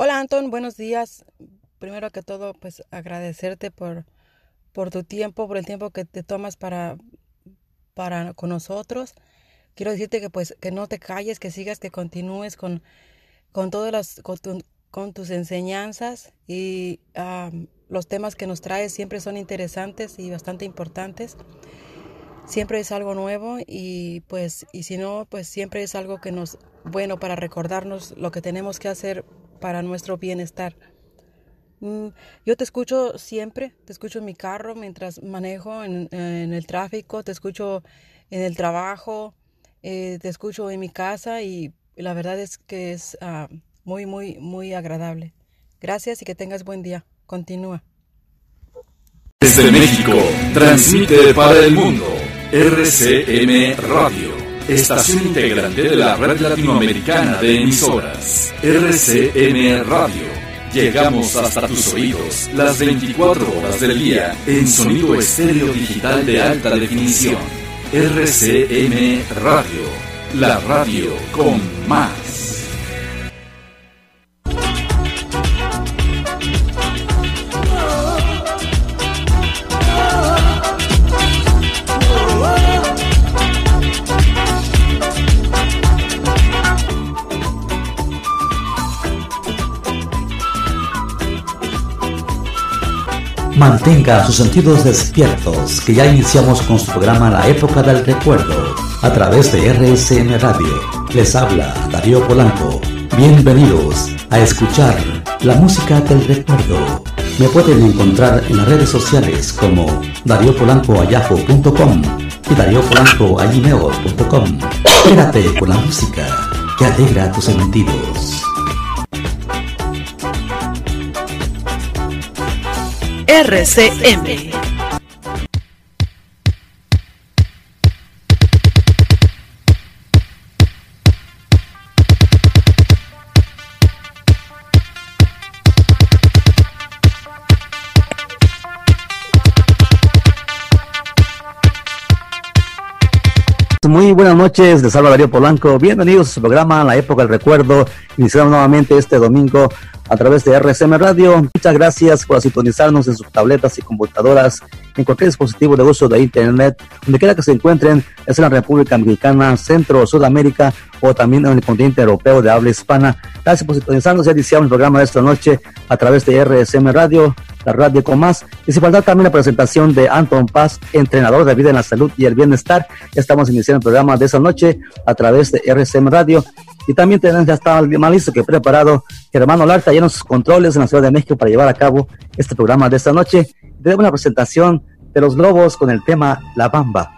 Hola Anton, buenos días. Primero que todo, pues agradecerte por, por tu tiempo, por el tiempo que te tomas para, para con nosotros. Quiero decirte que pues que no te calles, que sigas, que continúes con, con todas las con, tus enseñanzas y los temas que nos traes siempre son interesantes y bastante importantes. Siempre es algo nuevo y pues y si no, pues siempre es algo que nos bueno para recordarnos lo que tenemos que hacer para nuestro bienestar. Mm, yo te escucho siempre, te escucho en mi carro mientras manejo en, el tráfico, te escucho en el trabajo, eh, te escucho en mi casa y la verdad es que es ah, muy, muy, muy agradable. Gracias y que tengas buen día. Continúa. Desde México, transmite para el mundo RCM Radio estación integrante de la red latinoamericana de emisoras, RCM Radio. Llegamos hasta tus oídos las 24 horas del día en sonido estéreo digital de alta definición. RCM Radio, la radio con más. Mantenga sus sentidos despiertos, que ya iniciamos con su programa La Época del Recuerdo, a través de RSM Radio. Les habla Darío Polanco. Bienvenidos a escuchar la música del recuerdo. Me pueden encontrar en las redes sociales como Darío Polanco y Darío Polanco Quédate con la música que alegra tus sentidos. RCM. Noches, de salva Darío Polanco. Bienvenidos a su programa La Época del Recuerdo. Iniciamos nuevamente este domingo a través de RSM Radio. Muchas gracias por sintonizarnos en sus tabletas y computadoras, en cualquier dispositivo de uso de Internet, donde quiera que se encuentren, es en la República Mexicana, Centro o Sudamérica o también en el continente europeo de habla hispana. Gracias por sintonizarnos. Ya iniciamos el programa de esta noche a través de RSM Radio, la radio con más. Y también la presentación de Anton Paz, entrenador de vida en la salud y el bienestar. Estamos iniciando el programa de esta noche a través de RSM Radio. Y también tenemos, ya está más que preparado hermano Larta ya en controles en la Ciudad de México para llevar a cabo este programa de esta noche. Tenemos una presentación de los globos con el tema La Bamba.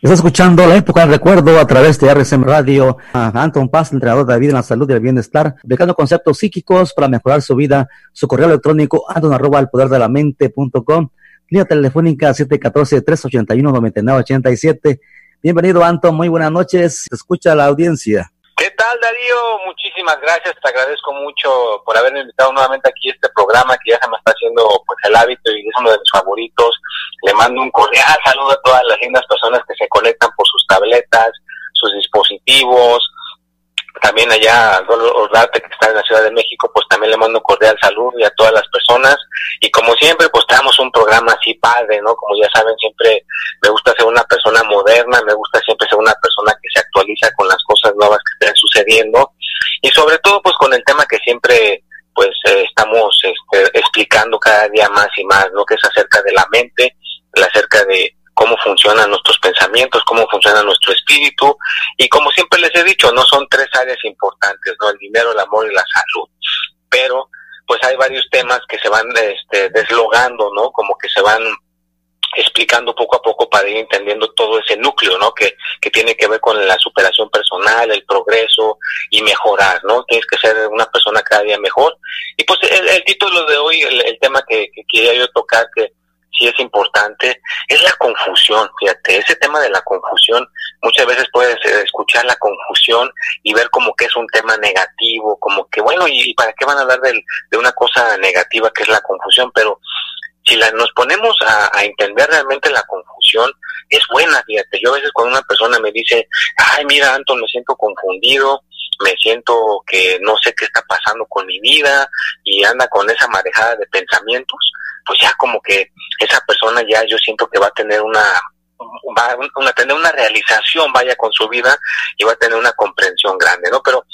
Está escuchando la época del recuerdo a través de RCM Radio. Anton Paz, entrenador de vida en la salud y el bienestar, aplicando conceptos psíquicos para mejorar su vida. Su correo electrónico anton arroba el poder de la mente punto com. Línea telefónica 714-381-9987. Bienvenido, Anton. Muy buenas noches. Escucha la audiencia. ¿Qué tal, Darío? Muchísimas gracias. Te agradezco mucho por haberme invitado nuevamente aquí a este programa que ya se me está haciendo pues el hábito y es uno de mis favoritos. Le mando un cordial saludo a todas las lindas personas que se conectan por sus tabletas, sus dispositivos, también allá Ordarte, que está en la Ciudad de México, pues también le mando un cordial saludo y a todas las personas. Y como siempre, pues tenemos un programa así padre, ¿no? Como ya saben, siempre me gusta ser una persona moderna, me gusta siempre ser una persona que se actualiza con las cosas nuevas que estén sucediendo. Y sobre todo, pues con el tema que siempre pues eh, estamos este, explicando cada día más y más, ¿no? Que es acerca de la mente, acerca de cómo funcionan nuestros pensamientos, cómo funciona nuestro espíritu y como siempre les he dicho, no son tres áreas importantes, ¿no? El dinero, el amor y la salud. Pero pues hay varios temas que se van este, deslogando, ¿no? Como que se van explicando poco a poco para ir entendiendo todo ese núcleo, ¿no? Que, que tiene que ver con la superación personal, el progreso y mejorar, ¿no? Tienes que ser una persona cada día mejor. Y pues el, título de hoy, el, tema que, que, quería yo tocar, que sí es importante, es la confusión, fíjate, ese tema de la confusión, muchas veces puedes eh, escuchar la confusión y ver como que es un tema negativo, como que bueno, ¿y, para qué van a hablar de, una cosa negativa que es la confusión? Pero si la, nos ponemos a, a, entender realmente la confusión, es buena, fíjate, yo a veces cuando una persona me dice, ay, mira, Anton, me siento confundido, me siento que no sé qué está pasando con mi vida y anda con esa marejada de pensamientos, pues ya como que esa persona ya yo siento que va a tener una va a tener una realización vaya con su vida y va a tener una comprensión grande, ¿no? Pero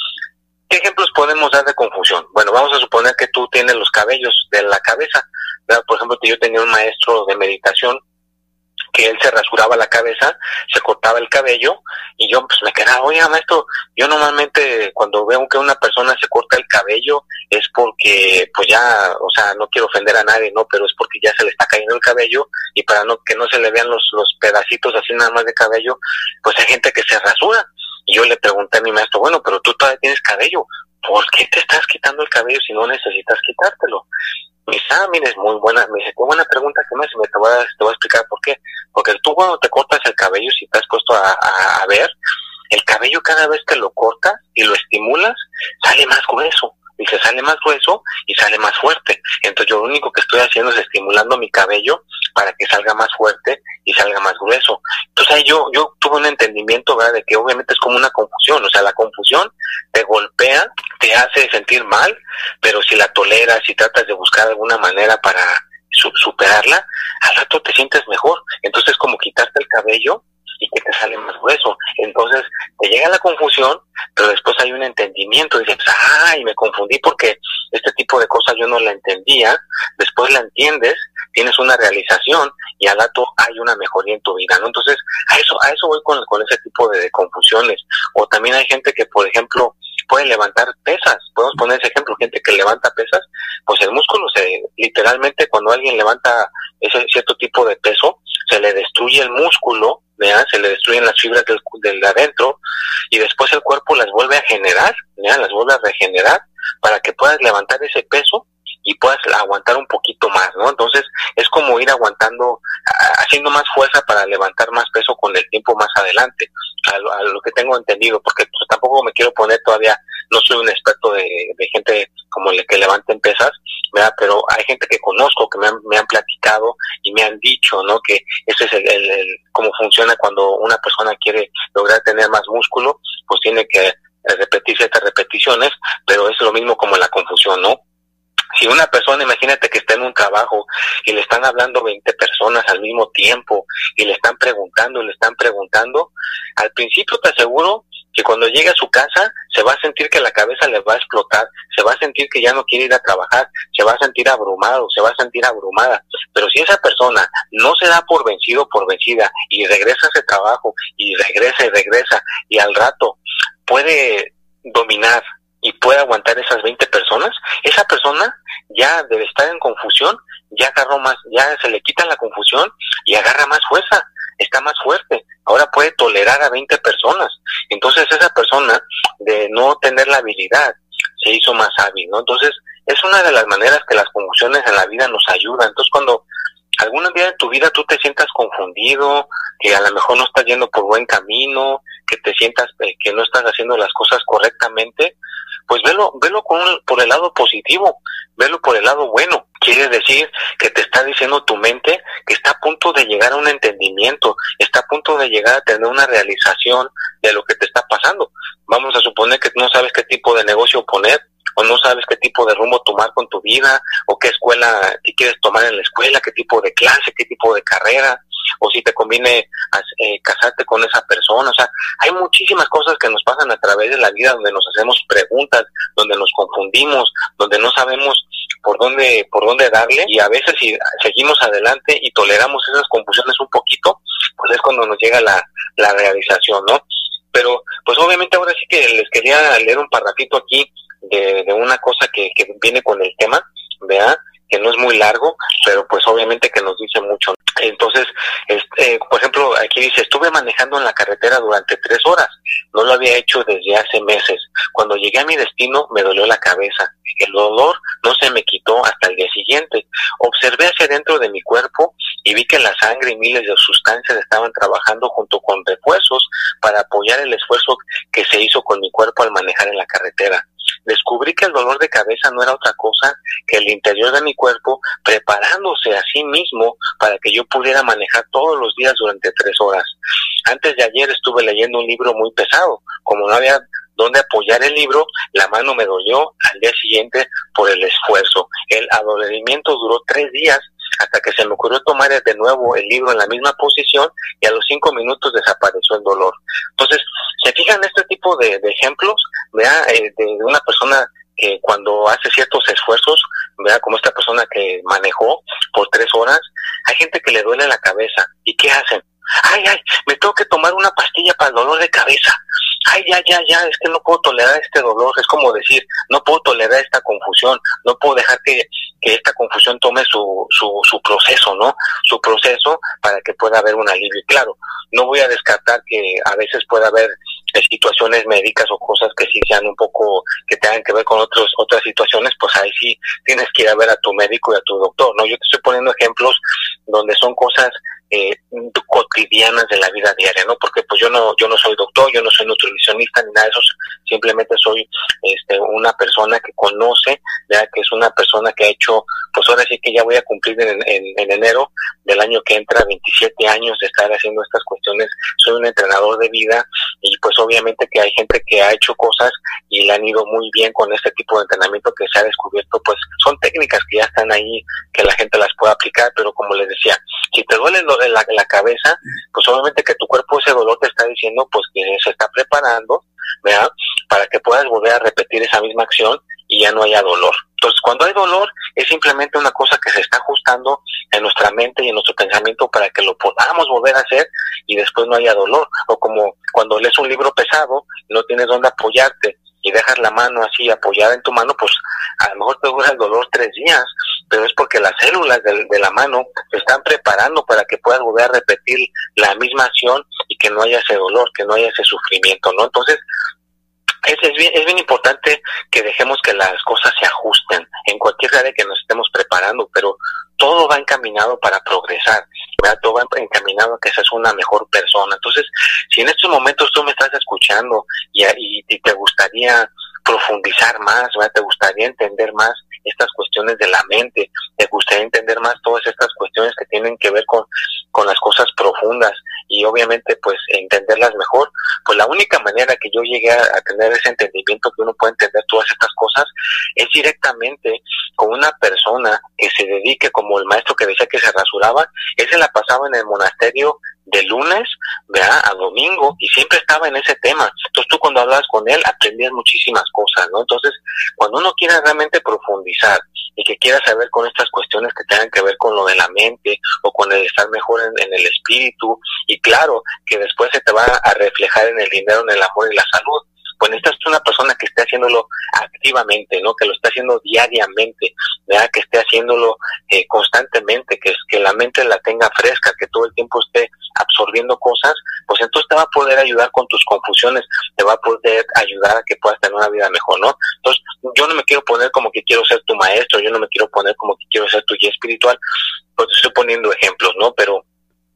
¿qué ejemplos podemos dar de confusión? Bueno, vamos a suponer que tú tienes los cabellos de la cabeza, por ejemplo, que yo tenía un maestro de meditación que él se rasuraba la cabeza, se cortaba el cabello y yo pues me quedaba, oye maestro, yo normalmente cuando veo que una persona se corta el cabello es porque pues ya, o sea, no quiero ofender a nadie, ¿no? Pero es porque ya se le está cayendo el cabello y para no que no se le vean los, los pedacitos así nada más de cabello, pues hay gente que se rasura. Y yo le pregunté a mi maestro, bueno, pero tú todavía tienes cabello, ¿por qué te estás quitando el cabello si no necesitas quitártelo? Me dice, ah, es muy buena, me dice, qué buena pregunta que me hace, me te voy, a, te voy a explicar por qué. Porque tú cuando te cortas el cabello, si te has puesto a, a, ver, el cabello cada vez que lo cortas y lo estimulas, sale más grueso y se sale más grueso y sale más fuerte. Entonces yo lo único que estoy haciendo es estimulando mi cabello para que salga más fuerte y salga más grueso. Entonces ahí yo, yo tuve un entendimiento ¿verdad? de que obviamente es como una confusión, o sea, la confusión te golpea, te hace sentir mal, pero si la toleras, si tratas de buscar alguna manera para superarla, al rato te sientes mejor. Entonces es como quitarte el cabello y que te sale más grueso. Entonces te llega la confusión, pero después hay un entendimiento. Y dices, ay, me confundí porque este tipo de cosas yo no la entendía. Después la entiendes, tienes una realización y al rato hay una mejoría en tu vida, ¿no? Entonces, a eso, a eso voy con, con ese tipo de, confusiones. O también hay gente que, por ejemplo, puede levantar pesas. Podemos poner ese ejemplo, gente que levanta pesas, pues el músculo se, literalmente cuando alguien levanta ese cierto tipo de peso, se le destruye el músculo se le destruyen las fibras del, del adentro y después el cuerpo las vuelve a generar, las vuelve a regenerar para que puedas levantar ese peso y puedas aguantar un poquito más, ¿no? Entonces es como ir aguantando, haciendo más fuerza para levantar más peso con el tiempo más adelante, a lo, que tengo entendido, porque pues, tampoco me quiero poner todavía, no soy un experto de, gente como el que levanten pesas, ¿verdad? Pero hay gente que conozco, que me han, me han platicado y me han dicho, ¿no? Que ese es el, el, cómo funciona cuando una persona quiere lograr tener más músculo, pues tiene que repetir ciertas repeticiones, pero es lo mismo como la confusión, ¿no? Si una persona, imagínate que está en un trabajo y le están hablando 20 personas al mismo tiempo y le están preguntando y le están preguntando, al principio te aseguro que cuando llegue a su casa se va a sentir que la cabeza le va a explotar, se va a sentir que ya no quiere ir a trabajar, se va a sentir abrumado, se va a sentir abrumada. Pero si esa persona no se da por vencido por vencida y regresa a ese trabajo y regresa y regresa y al rato puede dominar y puede aguantar esas 20 personas, esa persona ya debe estar en confusión, ya agarró más, ya se le quita la confusión y agarra más fuerza, está más fuerte, ahora puede tolerar a 20 personas. Entonces esa persona de no tener la habilidad se hizo más hábil, ¿no? Entonces es una de las maneras que las confusiones en la vida nos ayudan. Entonces cuando algún día de tu vida tú te sientas confundido, que a lo mejor no estás yendo por buen camino, que te sientas eh, que no estás haciendo las cosas correctamente, pues velo, velo con, por el lado positivo, velo por el lado bueno. Quiere decir que te está diciendo tu mente que está a punto de llegar a un entendimiento, está a punto de llegar a tener una realización de lo que te está pasando. Vamos a suponer que no sabes qué tipo de negocio poner, o no sabes qué tipo de rumbo tomar con tu vida, o qué escuela qué quieres tomar en la escuela, qué tipo de clase, qué tipo de carrera, o si te conviene eh, casarte con esa persona. O sea, hay muchísimas cosas que nos pasan a través de la vida donde nos hacemos preguntas, donde nos confundimos, donde no sabemos por dónde por dónde darle y a veces si seguimos adelante y toleramos esas confusiones un poquito, pues es cuando nos llega la, la realización, ¿no? Pero pues obviamente ahora sí que les quería leer un parrafito aquí de, de una cosa que, que viene con el tema, ¿verdad? Que no es muy largo, pero pues obviamente que nos dice mucho. Entonces, este, por ejemplo, aquí dice, estuve manejando en la carretera durante tres horas, no lo había hecho desde hace meses. Cuando llegué a mi destino me dolió la cabeza. El dolor no se me quitó hasta el día siguiente. Observé hacia dentro de mi cuerpo y vi que la sangre y miles de sustancias estaban trabajando junto con refuerzos para apoyar el esfuerzo que se hizo con mi cuerpo al manejar en la carretera descubrí que el dolor de cabeza no era otra cosa que el interior de mi cuerpo preparándose a sí mismo para que yo pudiera manejar todos los días durante tres horas. Antes de ayer estuve leyendo un libro muy pesado. Como no había dónde apoyar el libro, la mano me dolió al día siguiente por el esfuerzo. El adolorimiento duró tres días hasta que se me ocurrió tomar de nuevo el libro en la misma posición y a los cinco minutos desapareció el dolor. Entonces, se fijan este tipo de, ejemplos, vea, eh, de, una persona que cuando hace ciertos esfuerzos, vea, como esta persona que manejó por tres horas, hay gente que le duele la cabeza. ¿Y qué hacen? Ay, ay, me tengo que tomar una pastilla para el dolor de cabeza. Ay, ya, ya, ya, es que no puedo tolerar este dolor. Es como decir, no puedo tolerar esta confusión, no puedo dejar que que esta confusión tome su, su, su proceso, ¿no? Su proceso para que pueda haber un alivio. Y claro, no voy a descartar que a veces pueda haber eh, situaciones médicas o cosas que sí sean un poco, que tengan que ver con otros, otras situaciones, pues ahí sí tienes que ir a ver a tu médico y a tu doctor, ¿no? Yo te estoy poniendo ejemplos donde son cosas eh, cotidianas de la vida diaria, ¿no? Porque pues yo no, yo no soy doctor, yo no soy nutricionista ni nada de eso, simplemente soy este, una persona que conoce, ya que es una persona que ha hecho, pues ahora sí que ya voy a cumplir en, en, enero del año que entra 27 años de estar haciendo estas cuestiones, soy un entrenador de vida y pues obviamente que hay gente que ha hecho cosas y le han ido muy bien con este tipo de entrenamiento que se ha descubierto, pues son técnicas que ya están ahí, que la gente las puede aplicar, pero como les decía, si te duele lo la, la cabeza, pues obviamente que tu cuerpo ese dolor te está diciendo pues que se está preparando, ¿verdad? Para que puedas volver a repetir esa misma acción y ya no haya dolor. Entonces, cuando hay dolor, es simplemente una cosa que se está ajustando en nuestra mente y en nuestro pensamiento para que lo podamos volver a hacer y después no haya dolor. O como cuando lees un libro pesado, no tienes dónde apoyarte y dejas la mano así apoyada en tu mano, pues a lo mejor te dura el dolor tres días, pero es porque las células de, la mano se están preparando para que puedas volver a repetir la misma acción y que no haya ese dolor, que no haya ese sufrimiento, ¿no? Entonces, es, es, bien, es bien importante que dejemos que las cosas se ajusten en cualquier área que nos estemos preparando, pero todo va encaminado para progresar, ¿verdad? todo va encaminado a que seas una mejor persona. Entonces, si en estos momentos tú me estás escuchando y, y, te gustaría profundizar más, ¿verdad? te gustaría entender más estas cuestiones de la mente, te gustaría entender más todas estas cuestiones que tienen que ver con, con las cosas profundas y obviamente pues entenderlas mejor, pues la única manera que yo llegué a, tener ese entendimiento que uno puede entender todas estas cosas es directamente con una persona que se dedique como el maestro que decía que se rasuraba, ese la pasaba en el monasterio de lunes ¿verdad? a domingo y siempre estaba en ese tema. Entonces tú cuando hablabas con él aprendías muchísimas cosas, ¿no? Entonces cuando uno quiere realmente profundizar y que quiera saber con estas cuestiones que tengan que ver con lo de la mente o con el estar mejor en, el espíritu. Y claro que después se te va a reflejar en el dinero, en el amor y la salud, pues necesitas una persona que esté haciéndolo activamente, ¿no? Que lo esté haciendo diariamente, ¿verdad? Que esté haciéndolo eh, constantemente, que, que la mente la tenga fresca, que todo el tiempo esté absorbiendo cosas, pues entonces te va a poder ayudar con tus confusiones, te va a poder ayudar a que puedas tener una vida mejor, ¿no? Entonces, yo no me quiero poner como que quiero ser tu maestro, yo no me quiero poner como que quiero ser tu guía espiritual, pues estoy poniendo ejemplos, ¿no? Pero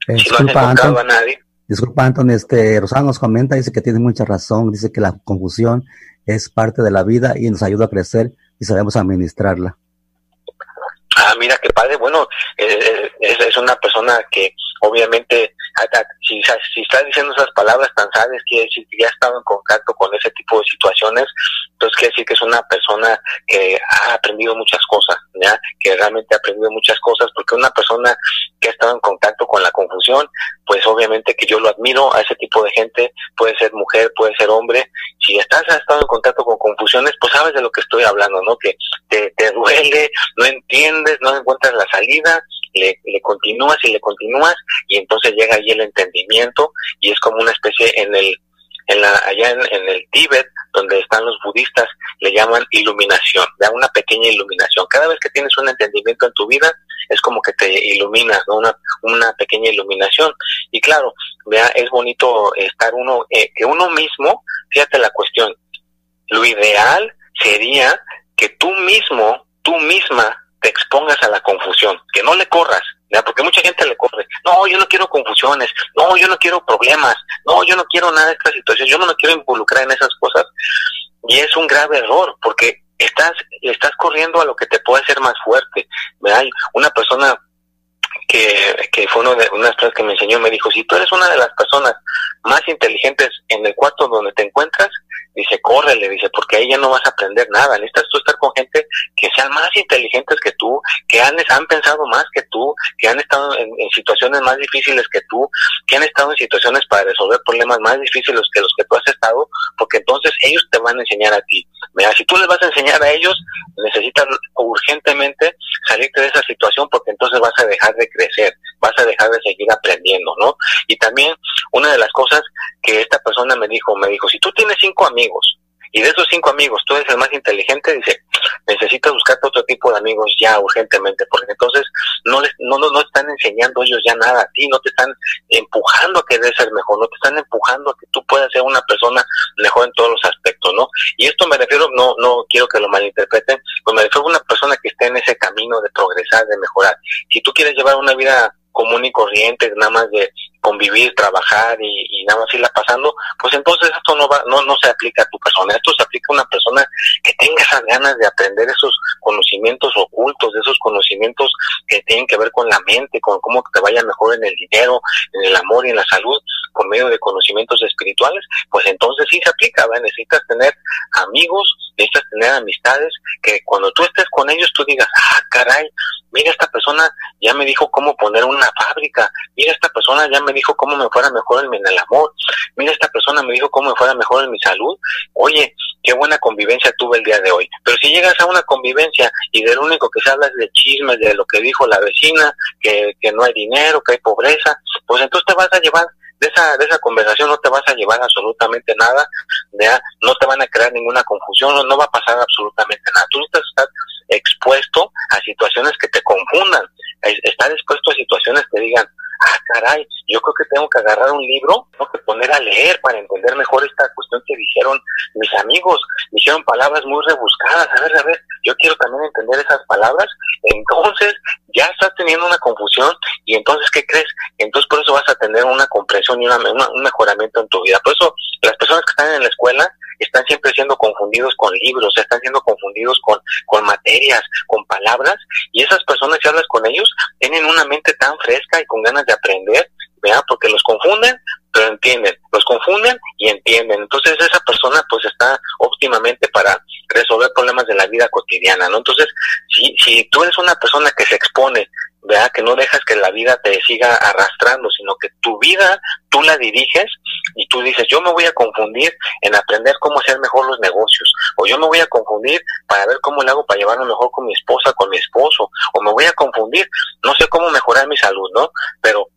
si no has encontrado a nadie, Disculpa, Anton, este, Rosana nos comenta, dice que tiene mucha razón, dice que la confusión es parte de la vida y nos ayuda a crecer y sabemos administrarla. Ah, mira qué padre. Bueno, eh, eh, es, una persona que obviamente, si, si está diciendo esas palabras tan sabias, quiere decir que ya ha estado en contacto con ese tipo de situaciones. Entonces quiere decir que es una persona que ha aprendido muchas cosas, ¿ya? que realmente ha aprendido muchas cosas, porque una persona que ha estado en contacto con la confusión, pues obviamente que yo lo admiro a ese tipo de gente, puede ser mujer, puede ser hombre. Si estás has estado en contacto con confusiones, pues sabes de lo que estoy hablando, ¿no? Que te, te duele, no entiendes, no encuentras la salida, le, le continúas y le continúas y entonces llega ahí el entendimiento y es como una especie en el en la, allá en, el Tíbet, donde están los budistas, le llaman iluminación, da una pequeña iluminación. Cada vez que tienes un entendimiento en tu vida, es como que te iluminas, ¿no? Una, una pequeña iluminación. Y claro, vea, es bonito estar uno, eh, que uno mismo, fíjate la cuestión, lo ideal sería que tú mismo, tú misma, te expongas a la confusión, que no le corras, porque mucha gente le corre, no, yo no quiero confusiones, no, yo no quiero problemas, no, yo no quiero nada de esta situación, yo no me quiero involucrar en esas cosas. Y es un grave error, porque estás, estás corriendo a lo que te puede hacer más fuerte. Hay una persona que, que fue uno de unas que me enseñó, me dijo, si tú eres una de las personas más inteligentes en el cuarto donde te encuentras, dice, córrele, dice, porque ahí ya no vas a aprender nada. Necesitas tú estar con gente que sean más inteligentes que tú, que han, han pensado más que tú, que han estado en, situaciones más difíciles que tú, que han estado en situaciones para resolver problemas más difíciles que los que tú has estado, porque entonces ellos te van a enseñar a ti. Mira, si tú les vas a enseñar a ellos, necesitas urgentemente salirte de esa situación porque entonces vas a dejar de crecer, vas a dejar de seguir aprendiendo, ¿no? Y también una de las cosas que esta persona me dijo, me dijo, si tú tienes cinco amigos y de esos cinco amigos tú eres el más inteligente, dice, necesitas buscarte otro tipo de amigos ya urgentemente, porque entonces no les, no, no, no están enseñando ellos ya nada a ti, no te están empujando a querer ser mejor, no te están empujando a que tú puedas ser una persona mejor en todos los aspectos, ¿no? Y esto me refiero, no, no quiero que lo malinterpreten, pues me refiero a una persona que esté en ese camino de progresar, de mejorar. Si tú quieres llevar una vida común y corriente, nada más de convivir, trabajar y, nada más irla pasando, pues entonces esto no va, no, no se aplica a tu persona, esto se aplica a una persona que tenga esas ganas de aprender esos conocimientos ocultos, de esos conocimientos que tienen que ver con la mente, con cómo te vaya mejor en el dinero, en el amor y en la salud, por medio de conocimientos espirituales, pues entonces sí se aplica, necesitas tener amigos, necesitas tener amistades, que cuando tú estés con ellos tú digas, ah, caray, mira esta persona ya me dijo cómo poner una fábrica, mira esta persona ya me dijo cómo me fuera mejor en, el amor, mira esta persona me dijo cómo me fuera mejor en mi salud, oye, qué buena convivencia tuve el día de hoy. Pero si llegas a una convivencia y de lo único que se habla es de chismes, de lo que dijo la vecina, que, que no hay dinero, que hay pobreza, pues entonces te vas a llevar de esa, de esa conversación no te vas a llevar absolutamente nada, ¿ya? no te van a crear ninguna confusión, no, no va a pasar absolutamente nada. Tú necesitas estar expuesto a situaciones que te confundan, estar expuesto a situaciones que digan, ah, caray, yo creo que tengo que agarrar un libro, tengo que poner a leer para entender mejor esta cuestión que dijeron mis amigos, dijeron palabras muy rebuscadas, a ver, a ver, yo quiero también entender esas palabras, entonces ya estás teniendo una confusión y entonces, ¿qué crees? Entonces por eso vas a tener una comprensión y un mejoramiento en tu vida. Por eso las personas que están en la escuela están siempre siendo confundidos con libros, están siendo confundidos con, con materias, con palabras, y esas personas, si hablas con ellos, tienen una mente tan fresca y con ganas de aprender, ¿verdad? Porque los confunden, pero entienden, los confunden y entienden. Entonces esa persona pues está óptimamente para resolver problemas de la vida cotidiana, ¿no? Entonces, si, si tú eres una persona que se expone ¿verdad? Que no dejas que la vida te siga arrastrando, sino que tu vida tú la diriges y tú dices, yo me voy a confundir en aprender cómo hacer mejor los negocios, o yo me voy a confundir para ver cómo le hago para llevarme mejor con mi esposa, con mi esposo, o me voy a confundir, no sé cómo mejorar mi salud, ¿no? Pero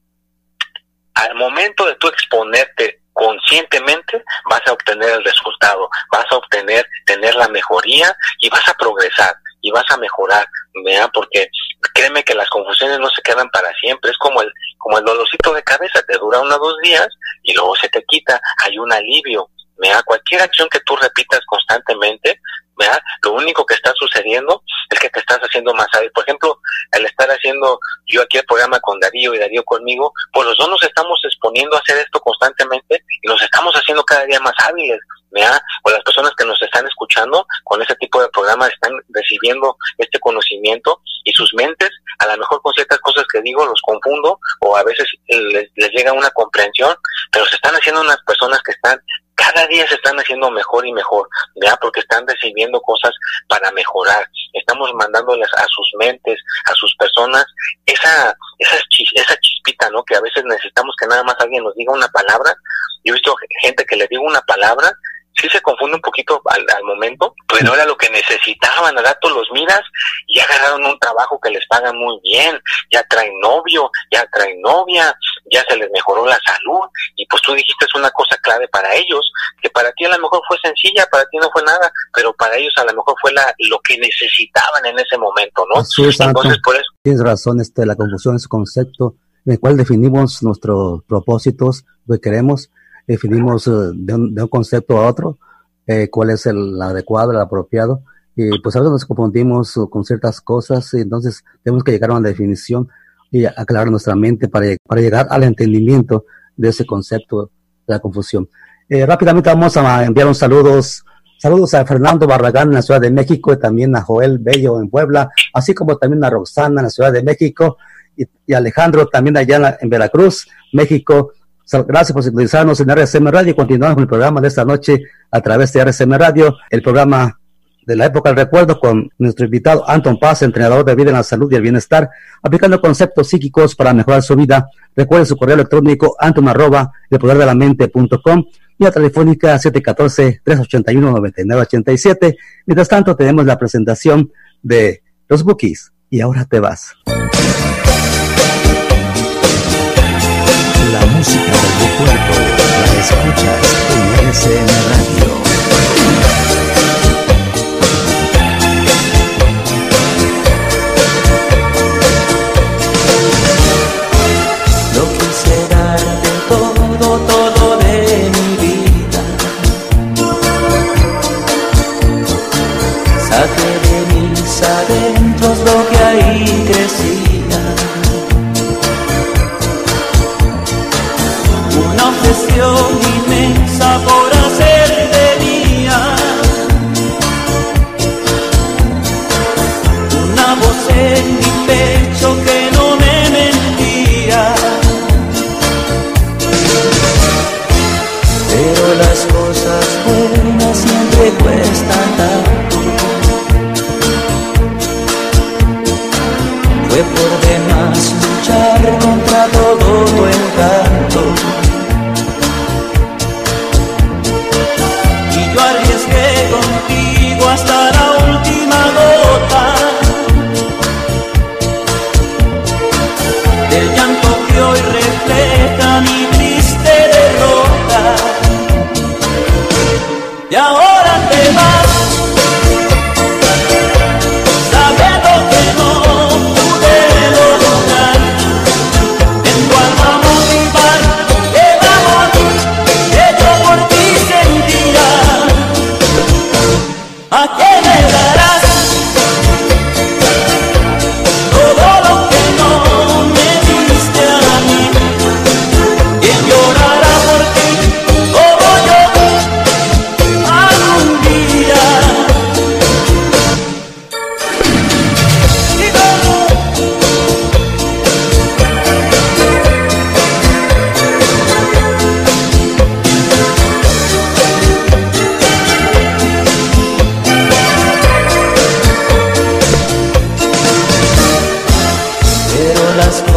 al momento de tú exponerte conscientemente vas a obtener el resultado, vas a obtener, tener la mejoría y vas a progresar y vas a mejorar, ¿vea? Porque créeme que las confusiones no se quedan para siempre, es como el, como el dolorcito de cabeza, te dura uno o dos días y luego se te quita, hay un alivio, ¿vea? Cualquier acción que tú repitas constantemente, ¿vea? Lo único que está sucediendo es que te estás haciendo más hábil. Por ejemplo, al estar haciendo yo aquí el programa con Darío y Darío conmigo, pues los dos nos estamos exponiendo a hacer esto constantemente y nos estamos haciendo cada día más hábiles. ¿vea? O las personas que nos están escuchando con ese tipo de programas están recibiendo este conocimiento y sus mentes, a lo mejor con ciertas cosas que digo, los confundo o a veces les llega una comprensión, pero se están haciendo unas personas que están cada día se están haciendo mejor y mejor, ¿ya? Porque están recibiendo cosas para mejorar. Estamos mandándoles a sus mentes, a sus personas, esa, esa, esa chispita, ¿no? Que a veces necesitamos que nada más alguien nos diga una palabra. Yo he visto gente que le digo una palabra sí se confunde un poquito al, momento, pero era lo que necesitaban. Al rato los miras y ya ganaron un trabajo que les pagan muy bien, ya traen novio, ya traen novia, ya se les mejoró la salud. Y pues tú dijiste es una cosa clave para ellos, que para ti a lo mejor fue sencilla, para ti no fue nada, pero para ellos a lo mejor fue la, lo que necesitaban en ese momento, ¿no? Sí, Entonces, por eso. Tienes razón, este, la confusión es un concepto en el cual definimos nuestros propósitos, lo que queremos definimos eh, de un, de un, concepto a otro eh, cuál es el adecuado, el apropiado, y pues a veces nos confundimos con ciertas cosas, y entonces tenemos que llegar a una definición y aclarar nuestra mente para, para llegar al entendimiento de ese concepto de la confusión. Eh, rápidamente vamos a enviar un saludos, saludos a Fernando Barragán en la Ciudad de México y también a Joel Bello en Puebla, así como también a Roxana en la Ciudad de México y, Alejandro también allá en Veracruz, México. Gracias por sintonizarnos en RSM Radio. Continuamos con el programa de esta noche a través de RSM Radio, el programa de la época del recuerdo con nuestro invitado Anton Paz, entrenador de vida en la salud y el bienestar, aplicando conceptos psíquicos para mejorar su vida. Recuerden su correo electrónico anton de la mente.com y la telefónica 714-381-9987. Mientras tanto, tenemos la presentación de los bookies y ahora te vas. Música del recuerdo la escuchas en RCN Radio.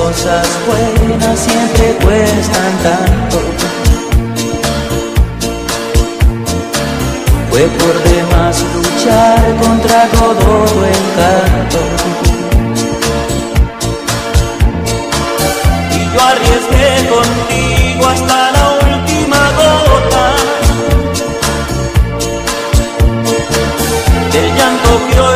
cosas buenas siempre cuestan tanto. Fue por demás luchar contra todo tu encanto. Y yo arriesgué contigo hasta la última gota del llanto que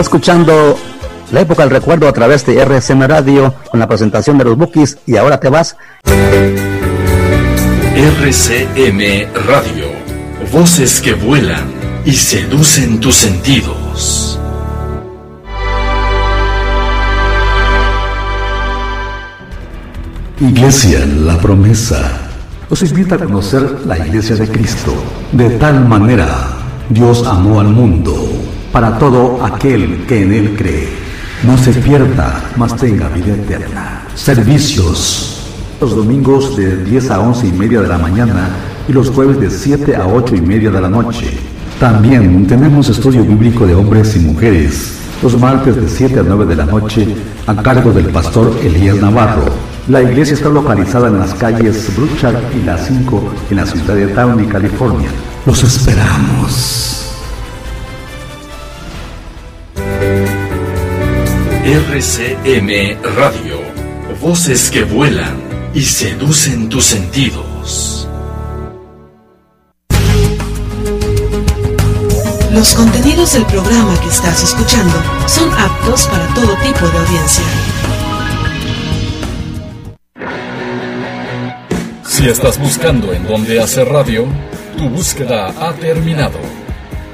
escuchando la época del recuerdo a través de RSM Radio con la presentación de los Bookies y ahora te vas. RCM Radio. Voces que vuelan y seducen tus sentidos. Iglesia La Promesa os invita a conocer la Iglesia de Cristo. De tal manera, Dios amó al mundo para todo aquel que en él cree. No se pierda, mas tenga vida eterna. Servicios. Los domingos de 10 a 11 y media de la mañana y los jueves de 7 a 8 y media de la noche. También tenemos estudio bíblico de hombres y mujeres, los martes de 7 a 9 de la noche, a cargo del pastor Elías Navarro. La iglesia está localizada en las calles Bruchard y la 5 en la ciudad de Downey, California. Los esperamos. RCM Radio. Voces que vuelan y seducen tus sentidos. Los contenidos del programa que estás escuchando son aptos para todo tipo de audiencia. Si estás buscando en dónde hacer radio, tu búsqueda ha terminado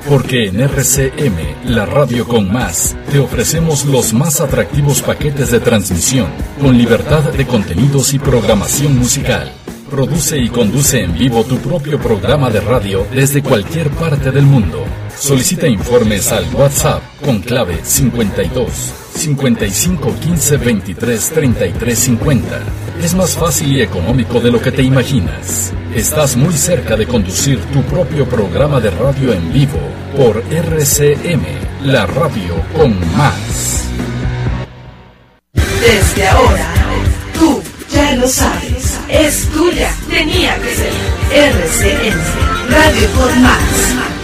porque en RCM, la radio con más, te ofrecemos los más atractivos paquetes de transmisión, con libertad de contenidos y programación musical. Produce y conduce en vivo tu propio programa de radio desde cualquier parte del mundo. Solicita informes al WhatsApp con clave 52 55 15 23 33 50. Es más fácil y económico de lo que te imaginas. Estás muy cerca de conducir tu propio programa de radio en vivo por RCM, la radio con más. Desde ahora, tú ya lo sabes, es tuya, tenía que ser RCM, radio con más.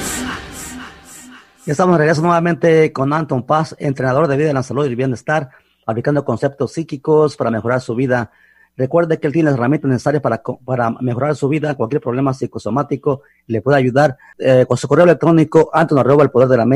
Ya estamos de regreso nuevamente con Anton Paz, entrenador de vida en la salud y el bienestar, aplicando conceptos psíquicos para mejorar su vida. Recuerde que él tiene las herramientas necesarias para, para mejorar su vida, cualquier problema psicosomático, le puede ayudar eh, con su correo electrónico anton arroba la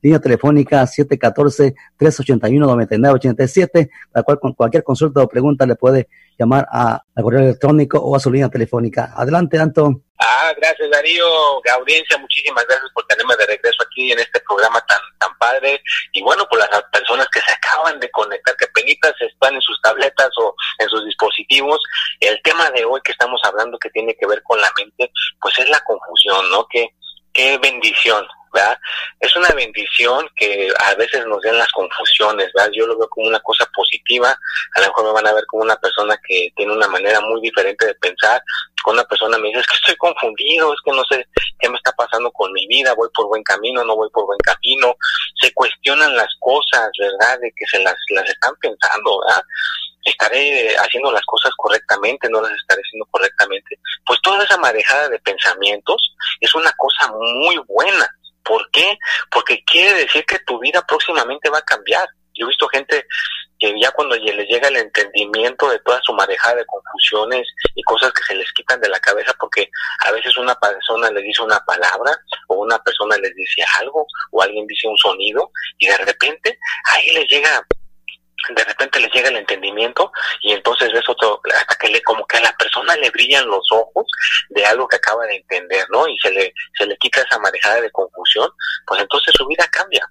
línea telefónica 714-381-9987, para cual, con cualquier consulta o pregunta le puede llamar a, al correo electrónico o a su línea telefónica. Adelante, Anton. Ah, gracias Darío, audiencia, muchísimas gracias por tenerme de regreso aquí en este programa tan tan padre y bueno, por las personas que se acaban de conectar, que penitas están en sus tabletas o en sus dispositivos, el tema de hoy que estamos hablando que tiene que ver con la mente, pues es la confusión, ¿no? Que qué bendición, ¿verdad? Es una bendición que a veces nos den las confusiones, ¿verdad? Yo lo veo como una cosa positiva, a lo mejor me van a ver como una persona que tiene una manera muy diferente de pensar, con una persona me dice, es que estoy confundido, es que no sé qué me está pasando con mi vida, voy por buen camino, no voy por buen camino, se cuestionan las cosas, ¿verdad? De que se las, las están pensando, ¿verdad? Estaré haciendo las cosas correctamente, no las estaré haciendo correctamente. Pues toda esa marejada de pensamientos es una cosa muy buena. ¿Por qué? Porque quiere decir que tu vida próximamente va a cambiar. Yo he visto gente que ya cuando les llega el entendimiento de toda su marejada de confusiones y cosas que se les quitan de la cabeza porque a veces una persona les dice una palabra o una persona les dice algo o alguien dice un sonido y de repente ahí les llega de repente les llega el entendimiento y entonces ves otro, hasta que le, como que a la persona le brillan los ojos de algo que acaba de entender, ¿no? Y se le, se le quita esa marejada de confusión, pues entonces su vida cambia.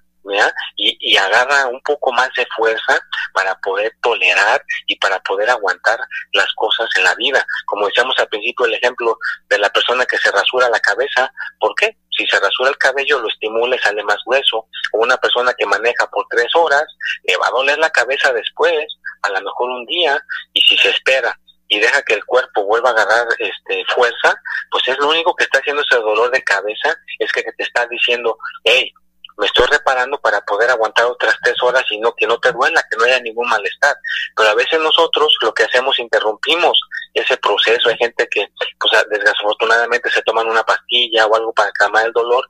Y, y agarra un poco más de fuerza para poder tolerar y para poder aguantar las cosas en la vida. Como decíamos al principio, el ejemplo de la persona que se rasura la cabeza, ¿por qué? Si se rasura el cabello, lo estimula y sale más grueso. O una persona que maneja por tres horas, le va a doler la cabeza después, a lo mejor un día, y si se espera y deja que el cuerpo vuelva a agarrar este fuerza, pues es lo único que está haciendo ese dolor de cabeza, es que te está diciendo, hey, me estoy reparando para poder aguantar otras tres horas y no que no te duela, que no haya ningún malestar. Pero a veces nosotros lo que hacemos interrumpimos ese proceso. Hay gente que, pues desafortunadamente se toman una pastilla o algo para calmar el dolor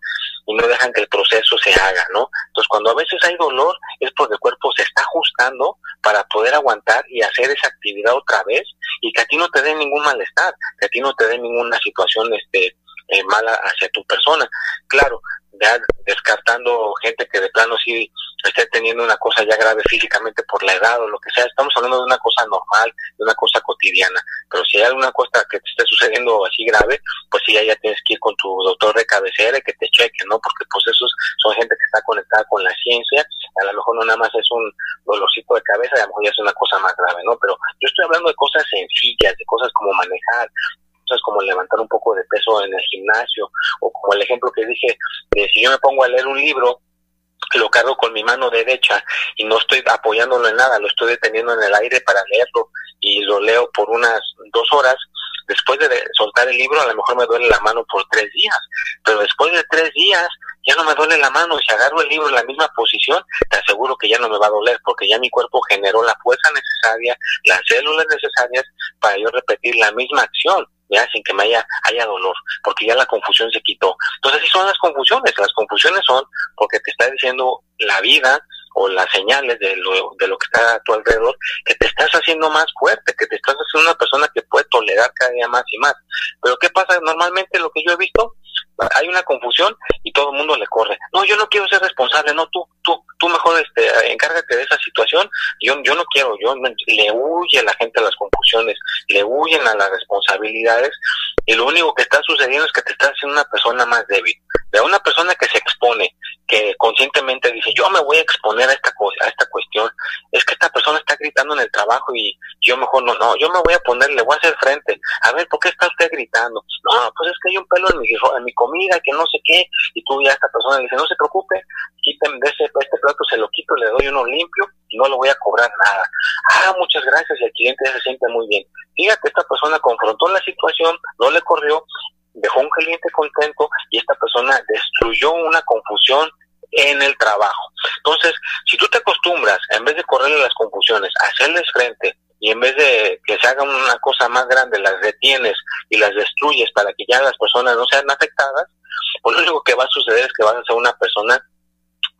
y no dejan que el proceso se haga, ¿no? Entonces cuando a veces hay dolor es porque el cuerpo se está ajustando para poder aguantar y hacer esa actividad otra vez y que a ti no te dé ningún malestar, que a ti no te dé ninguna situación este eh, mala hacia tu persona. Claro, ya descartando gente que de plano sí esté teniendo una cosa ya grave físicamente por la edad o lo que sea, estamos hablando de una cosa normal, de una cosa cotidiana, pero si hay alguna cosa que te esté sucediendo así grave, pues sí, ya tienes que ir con tu doctor de cabecera y que te cheque, ¿no? Porque pues esos son gente que está conectada con la ciencia, a lo mejor no nada más es un dolorcito de cabeza, a lo mejor ya es una cosa más grave, ¿no? Pero yo estoy hablando de cosas sencillas, de cosas como manejar, cosas como levantar un poco de peso en el gimnasio, o como el ejemplo que dije, de si yo me pongo a leer un libro, lo cargo con mi mano derecha y no estoy apoyándolo en nada, lo estoy deteniendo en el aire para leerlo y lo leo por unas dos horas. Después de soltar el libro, a lo mejor me duele la mano por tres días, pero después de tres días ya no me duele la mano y si agarro el libro en la misma posición, te aseguro que ya no me va a doler porque ya mi cuerpo generó la fuerza necesaria, las células necesarias para yo repetir la misma acción ya sin que me haya, haya dolor, porque ya la confusión se quitó. Entonces, sí son las confusiones, las confusiones son porque te está diciendo la vida o las señales de lo, de lo que está a tu alrededor, que te estás haciendo más fuerte, que te estás haciendo una persona que puede tolerar cada día más y más. Pero ¿qué pasa? Normalmente lo que yo he visto, hay una confusión y todo el mundo le corre. No, yo no quiero ser responsable, no, tú, tú, tú mejor este, encárgate de esa situación. Yo, yo no quiero, yo le huye a la gente a las confusiones, le huyen a las responsabilidades y lo único que está sucediendo es que te estás haciendo una persona más débil. De una persona que se expone, que conscientemente dice, yo me voy a exponer a esta cosa, a esta cuestión, es que esta persona está gritando en el trabajo y yo mejor no, no, yo me voy a poner, le voy a hacer frente. A ver, ¿por qué está usted gritando? No, pues es que hay un pelo en mi, en mi que no sé qué, y tú ya esta persona le dices, no se preocupe, quiten de ese, este plato, se lo quito, le doy uno limpio y no le voy a cobrar nada. Ah, muchas gracias, y el cliente ya se siente muy bien. Fíjate, esta persona confrontó la situación, no le corrió, dejó un cliente contento y esta persona destruyó una confusión en el trabajo. Entonces, si tú te acostumbras, en vez de correrle las confusiones, hacerles frente y en vez de que se haga una cosa más grande, las detienes y las destruyes para que ya las personas no sean afectadas, pues lo único que va a suceder es que vas a ser una persona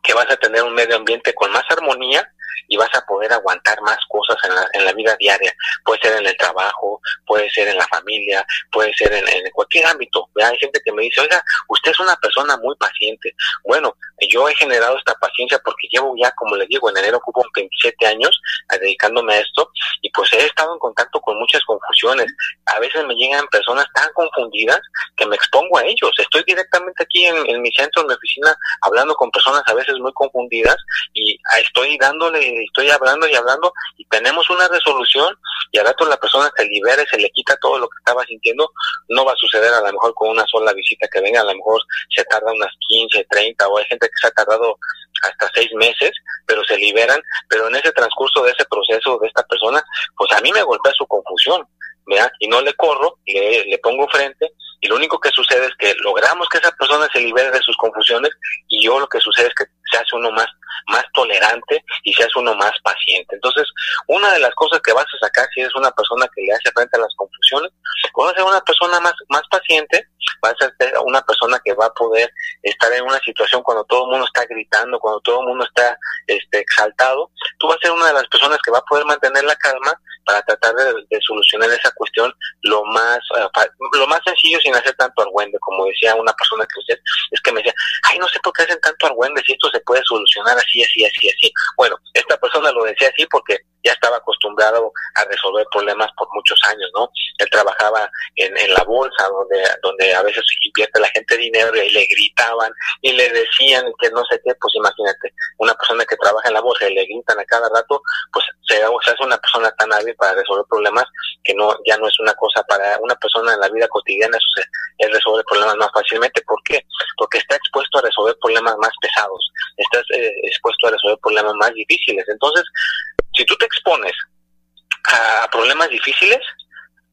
que vas a tener un medio ambiente con más armonía y vas a poder aguantar más cosas en la, en la vida diaria. Puede ser en el trabajo, puede ser en la familia, puede ser en, cualquier ámbito. Hay gente que me dice, oiga, usted es una persona muy paciente. Bueno, yo he generado esta paciencia porque llevo ya, como le digo, en enero ocupo 27 años eh, dedicándome a esto y pues he estado en contacto con muchas confusiones. A veces me llegan personas tan confundidas que me expongo a ellos. Estoy directamente aquí en, en mi centro, en mi oficina, hablando con personas a veces muy confundidas y estoy dándole estoy hablando y hablando y tenemos una resolución y al rato la persona se libera y se le quita todo lo que estaba sintiendo, no va a suceder a lo mejor con una sola visita que venga, a lo mejor se tarda unas 15, 30 o hay gente que se ha tardado hasta seis meses, pero se liberan, pero en ese transcurso de ese proceso de esta persona, pues a mí me golpea su confusión, ¿verdad? Y no le corro, le, le pongo frente y lo único que sucede es que logramos que esa persona se libere de sus confusiones y yo lo que sucede es que se hace uno más, más tolerante y se hace uno más paciente. Entonces, una de las cosas que vas a sacar si eres una persona que le hace frente a las confusiones, vas a ser una persona más, más paciente, va a ser una persona que va a poder estar en una situación cuando todo el mundo está gritando, cuando todo el mundo está este, exaltado, tú vas a ser una de las personas que va a poder mantener la calma para tratar de, solucionar esa cuestión lo más eh, lo más sencillo sin hacer tanto argüende, como decía una persona que usted, es que me decía, ay, no sé por qué hacen tanto argüende si esto se puede solucionar así, así, así, así. Bueno, esta persona lo decía así porque ya estaba acostumbrado a resolver problemas por muchos años, ¿no? Él trabajaba en, en la bolsa donde, donde a veces invierte la gente dinero y le gritaban y le decían que no sé qué, pues imagínate, una persona que trabaja en la bolsa y le gritan a cada rato, pues se, se hace una persona tan hábil para resolver problemas que no ya no es una cosa para una persona en la vida cotidiana, eso se, él problemas más fácilmente. ¿Por qué? Porque está expuesto a resolver problemas más pesados, está eh, expuesto a resolver problemas más difíciles. Entonces, si tú te expones a problemas difíciles,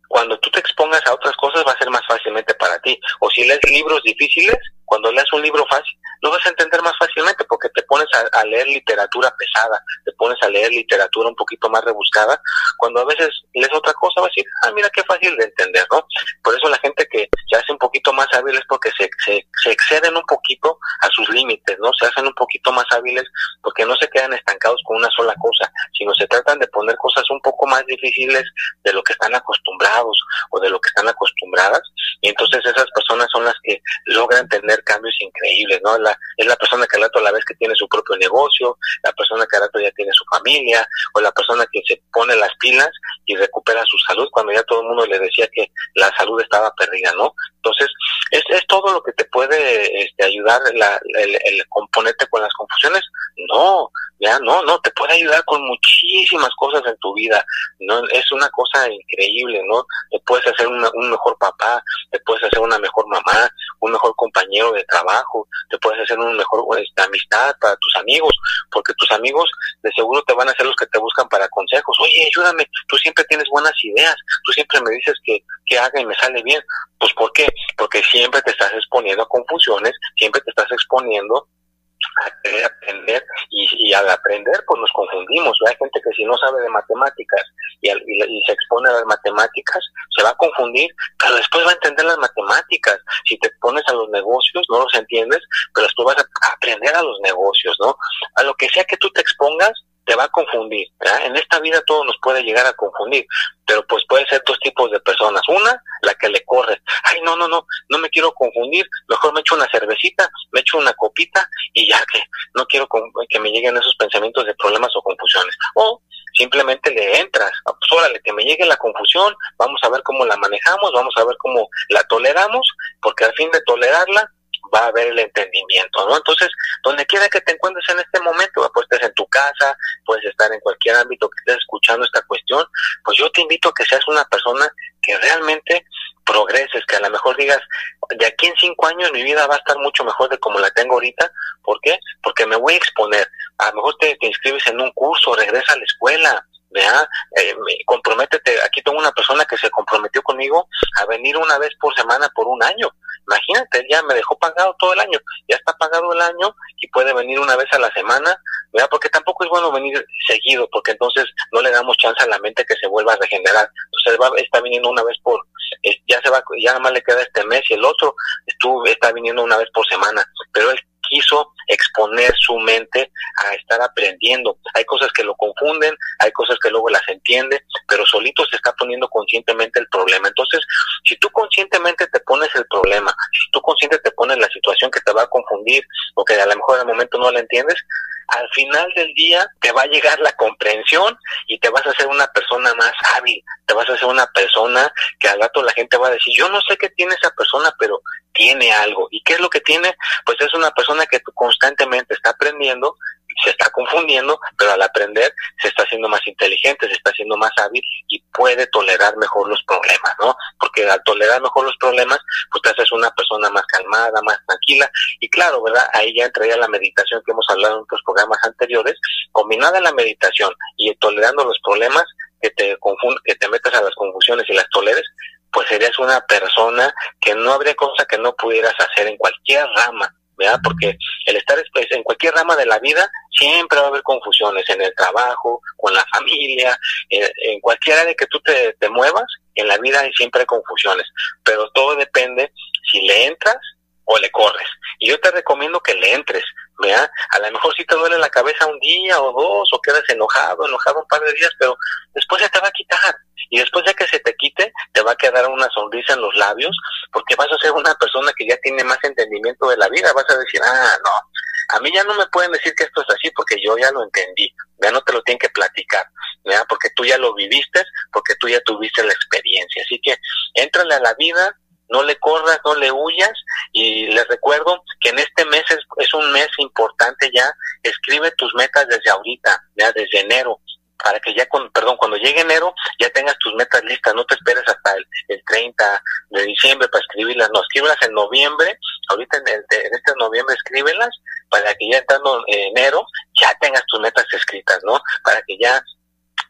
cuando tú te expongas a otras cosas va a ser más fácilmente para ti. O si lees libros difíciles, cuando leas un libro fácil, lo vas a entender más fácilmente porque te pones a, leer literatura pesada, te pones a leer literatura un poquito más rebuscada, cuando a veces lees otra cosa vas a decir, ah, mira qué fácil de entender, ¿no? Por eso la gente que se hace un poquito más hábil es porque se, se, se exceden un poquito a sus límites, ¿no? Se hacen un poquito más hábiles porque no se quedan estancados con una sola cosa, sino se tratan de poner cosas un poco más difíciles de lo que están acostumbrados o de lo que están acostumbradas, y entonces esas personas son las que logran tener cambios increíbles, ¿no? Es la persona que al rato a la vez que tiene su propio negocio, la persona que al rato ya tiene su familia, o la persona que se pone las pilas y recupera su salud cuando ya todo el mundo le decía que la salud estaba perdida, ¿no? Entonces, es, es todo lo que te puede este, ayudar la, el, el componente con las confusiones. No, ya no, no, te puede ayudar con muchísimas cosas en tu vida. No, es una cosa increíble, ¿no? Te puedes hacer un mejor papá, te puedes hacer una mejor mamá, un mejor compañero de trabajo, te puedes hacer una mejor este, amistad para tus amigos, porque tus amigos de seguro te van a ser los que te buscan para consejos. Oye, ayúdame, tú siempre tienes buenas ideas, tú siempre me dices que, que haga y me sale bien. Pues ¿por qué? Porque siempre te estás exponiendo a confusiones, siempre te estás exponiendo a aprender y, al aprender pues nos confundimos. Hay gente que si no sabe de matemáticas y, y, se expone a las matemáticas se va a confundir, pero después va a entender las matemáticas. Si te pones a los negocios no los entiendes, pero tú vas a aprender a los negocios, ¿no? A lo que sea que tú te expongas, te va a confundir. En esta vida todo nos puede llegar a confundir, pero pues puede ser dos tipos de personas. Una, la que le corre, ay, no, no, no, no me quiero confundir, mejor me echo una cervecita, me echo una copita y ya que no quiero que me lleguen esos pensamientos de problemas o confusiones. O simplemente le entras, ah, pues órale, que me llegue la confusión, vamos a ver cómo la manejamos, vamos a ver cómo la toleramos, porque al fin de tolerarla, va a haber el entendimiento, ¿no? Entonces, donde quiera que te encuentres en este momento, pues estés en tu casa, puedes estar en cualquier ámbito que estés escuchando esta cuestión, pues yo te invito a que seas una persona que realmente progreses, que a lo mejor digas, de aquí en cinco años mi vida va a estar mucho mejor de como la tengo ahorita. ¿Por qué? Porque me voy a exponer. A lo mejor te, te inscribes en un curso, regresa a la escuela, vea, eh, comprométete, aquí tengo una persona que se comprometió conmigo a venir una vez por semana por un año. Imagínate, ya me dejó pagado todo el año, ya está pagado el año y puede venir una vez a la semana, ¿verdad? Porque tampoco es bueno venir seguido, porque entonces no le damos chance a la mente que se vuelva a regenerar. Entonces va, está viniendo una vez por, ya se va, ya nada más le queda este mes y el otro estuvo, está viniendo una vez por semana, pero él quiso exponer su mente a estar aprendiendo. Hay cosas que lo confunden, hay cosas que luego las entiende, pero solito se está poniendo conscientemente el problema. Entonces, si tú conscientemente te pones el problema, si tú consciente te pones la situación que te va a confundir o que a lo mejor en momento no la entiendes, al final del día te va a llegar la comprensión y te vas a hacer una persona más hábil, te vas a hacer una persona que al rato la gente va a decir, yo no sé qué tiene esa persona, pero tiene algo. ¿Y qué es lo que tiene? Pues es una persona que constantemente está aprendiendo, se está confundiendo, pero al aprender se está haciendo más inteligente, se está haciendo más hábil y puede tolerar mejor los problemas, ¿no? Porque al tolerar mejor los problemas, pues te haces una persona más calmada, más tranquila y claro, ¿verdad? Ahí ya entraría la meditación que hemos hablado en otros programas anteriores, combinada la meditación y tolerando los problemas, que te confund que te metas a las confusiones y las toleres, pues serías una persona que no habría cosa que no pudieras hacer en cualquier rama ¿verdad? Porque el estar pues, en cualquier rama de la vida siempre va a haber confusiones en el trabajo, con la familia, en, cualquier área que tú te, te muevas, en la vida siempre hay confusiones, pero todo depende si le entras o le corres. Y yo te recomiendo que le entres, ¿vea? A lo mejor si te duele la cabeza un día o dos, o quedas enojado, enojado un par de días, pero después ya te va a quitar. Y después de que se te quite, te va a quedar una sonrisa en los labios, porque vas a ser una persona que ya tiene más entendimiento de la vida. Vas a decir, ah, no, a mí ya no me pueden decir que esto es así porque yo ya lo entendí. Ya no te lo tienen que platicar, ¿ya? Porque tú ya lo viviste, porque tú ya tuviste la experiencia. Así que, éntrale a la vida, no le corras, no le huyas y les recuerdo que en este mes es, un mes importante ya, escribe tus metas desde ahorita, ya desde enero, para que ya, con, perdón, cuando llegue enero ya tengas tus metas listas, no te esperes hasta el, el 30 de diciembre para escribirlas, no, escríbelas en noviembre, ahorita en, en este noviembre escríbelas para que ya entrando en enero ya tengas tus metas escritas, ¿no? Para que ya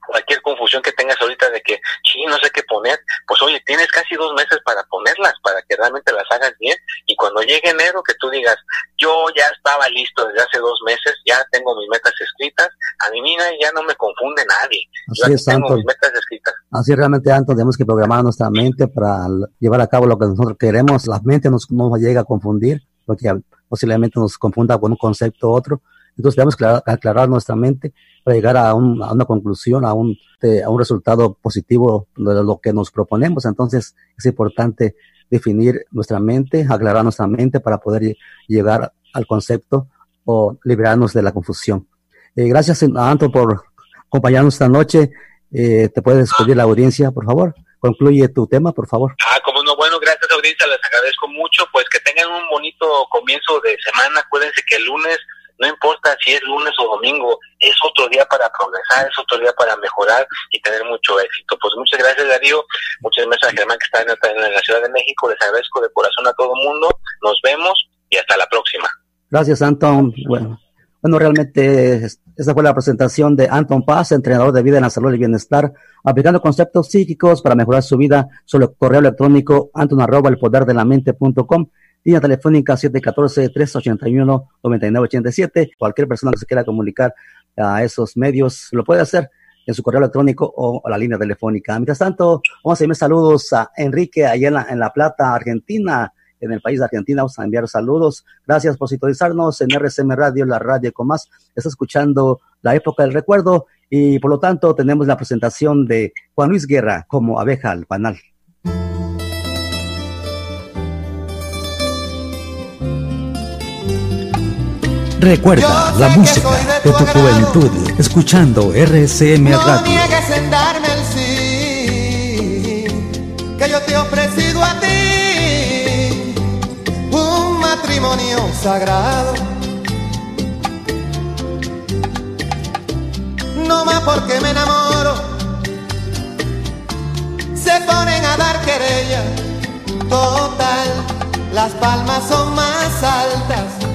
cualquier confusión que tengas ahorita de que, sí, no sé qué poner, pues oye, tienes casi dos meses para ponerlas, para que realmente las hagas bien, y cuando llegue enero que tú digas, yo ya estaba listo desde hace dos meses, ya tengo mis metas escritas, a mí mina ya no me confunde nadie, Así es, tengo mis metas escritas. Así realmente, Anton, tenemos que programar nuestra mente para llevar a cabo lo que nosotros queremos, la mente nos, nos llega a confundir, porque posiblemente nos confunda con un concepto u otro, entonces tenemos que aclarar, nuestra mente para llegar a, una conclusión, a un, a un resultado positivo de lo que nos proponemos. Entonces es importante definir nuestra mente, aclarar nuestra mente para poder llegar al concepto o liberarnos de la confusión. Eh, gracias, Anto, por acompañarnos esta noche. Eh, ¿Te puedes despedir la audiencia, por favor? Concluye tu tema, por favor. Ah, como no, bueno, gracias audiencia, les agradezco mucho, pues que tengan un bonito comienzo de semana. Acuérdense que el lunes no importa si es lunes o domingo, es otro día para progresar, es otro día para mejorar y tener mucho éxito. Pues muchas gracias Darío, muchas gracias a Germán que está en, la Ciudad de México, les agradezco de corazón a todo el mundo, nos vemos y hasta la próxima. Gracias Anton. Bueno, bueno realmente esa fue la presentación de Anton Paz, entrenador de vida en la salud y bienestar, aplicando conceptos psíquicos para mejorar su vida. Solo correo electrónico anton arroba el poder de la mente.com Línea telefónica 714-381-9987. Cualquier persona que se quiera comunicar a esos medios lo puede hacer en su correo electrónico o la línea telefónica. Mientras tanto, vamos a enviar saludos a Enrique allá en La, en la Plata, Argentina, en el país de Argentina. Vamos a enviar saludos. Gracias por sintonizarnos en RCM Radio, la radio con más. Está escuchando la época del recuerdo y por lo tanto tenemos la presentación de Juan Luis Guerra como abeja al panal. Recuerda la música de, tu juventud, escuchando RCM no Radio. niegues en darme el sí, que yo te he ofrecido a ti un matrimonio sagrado. No más porque me enamoro, se ponen a dar querella. Total, las palmas son más altas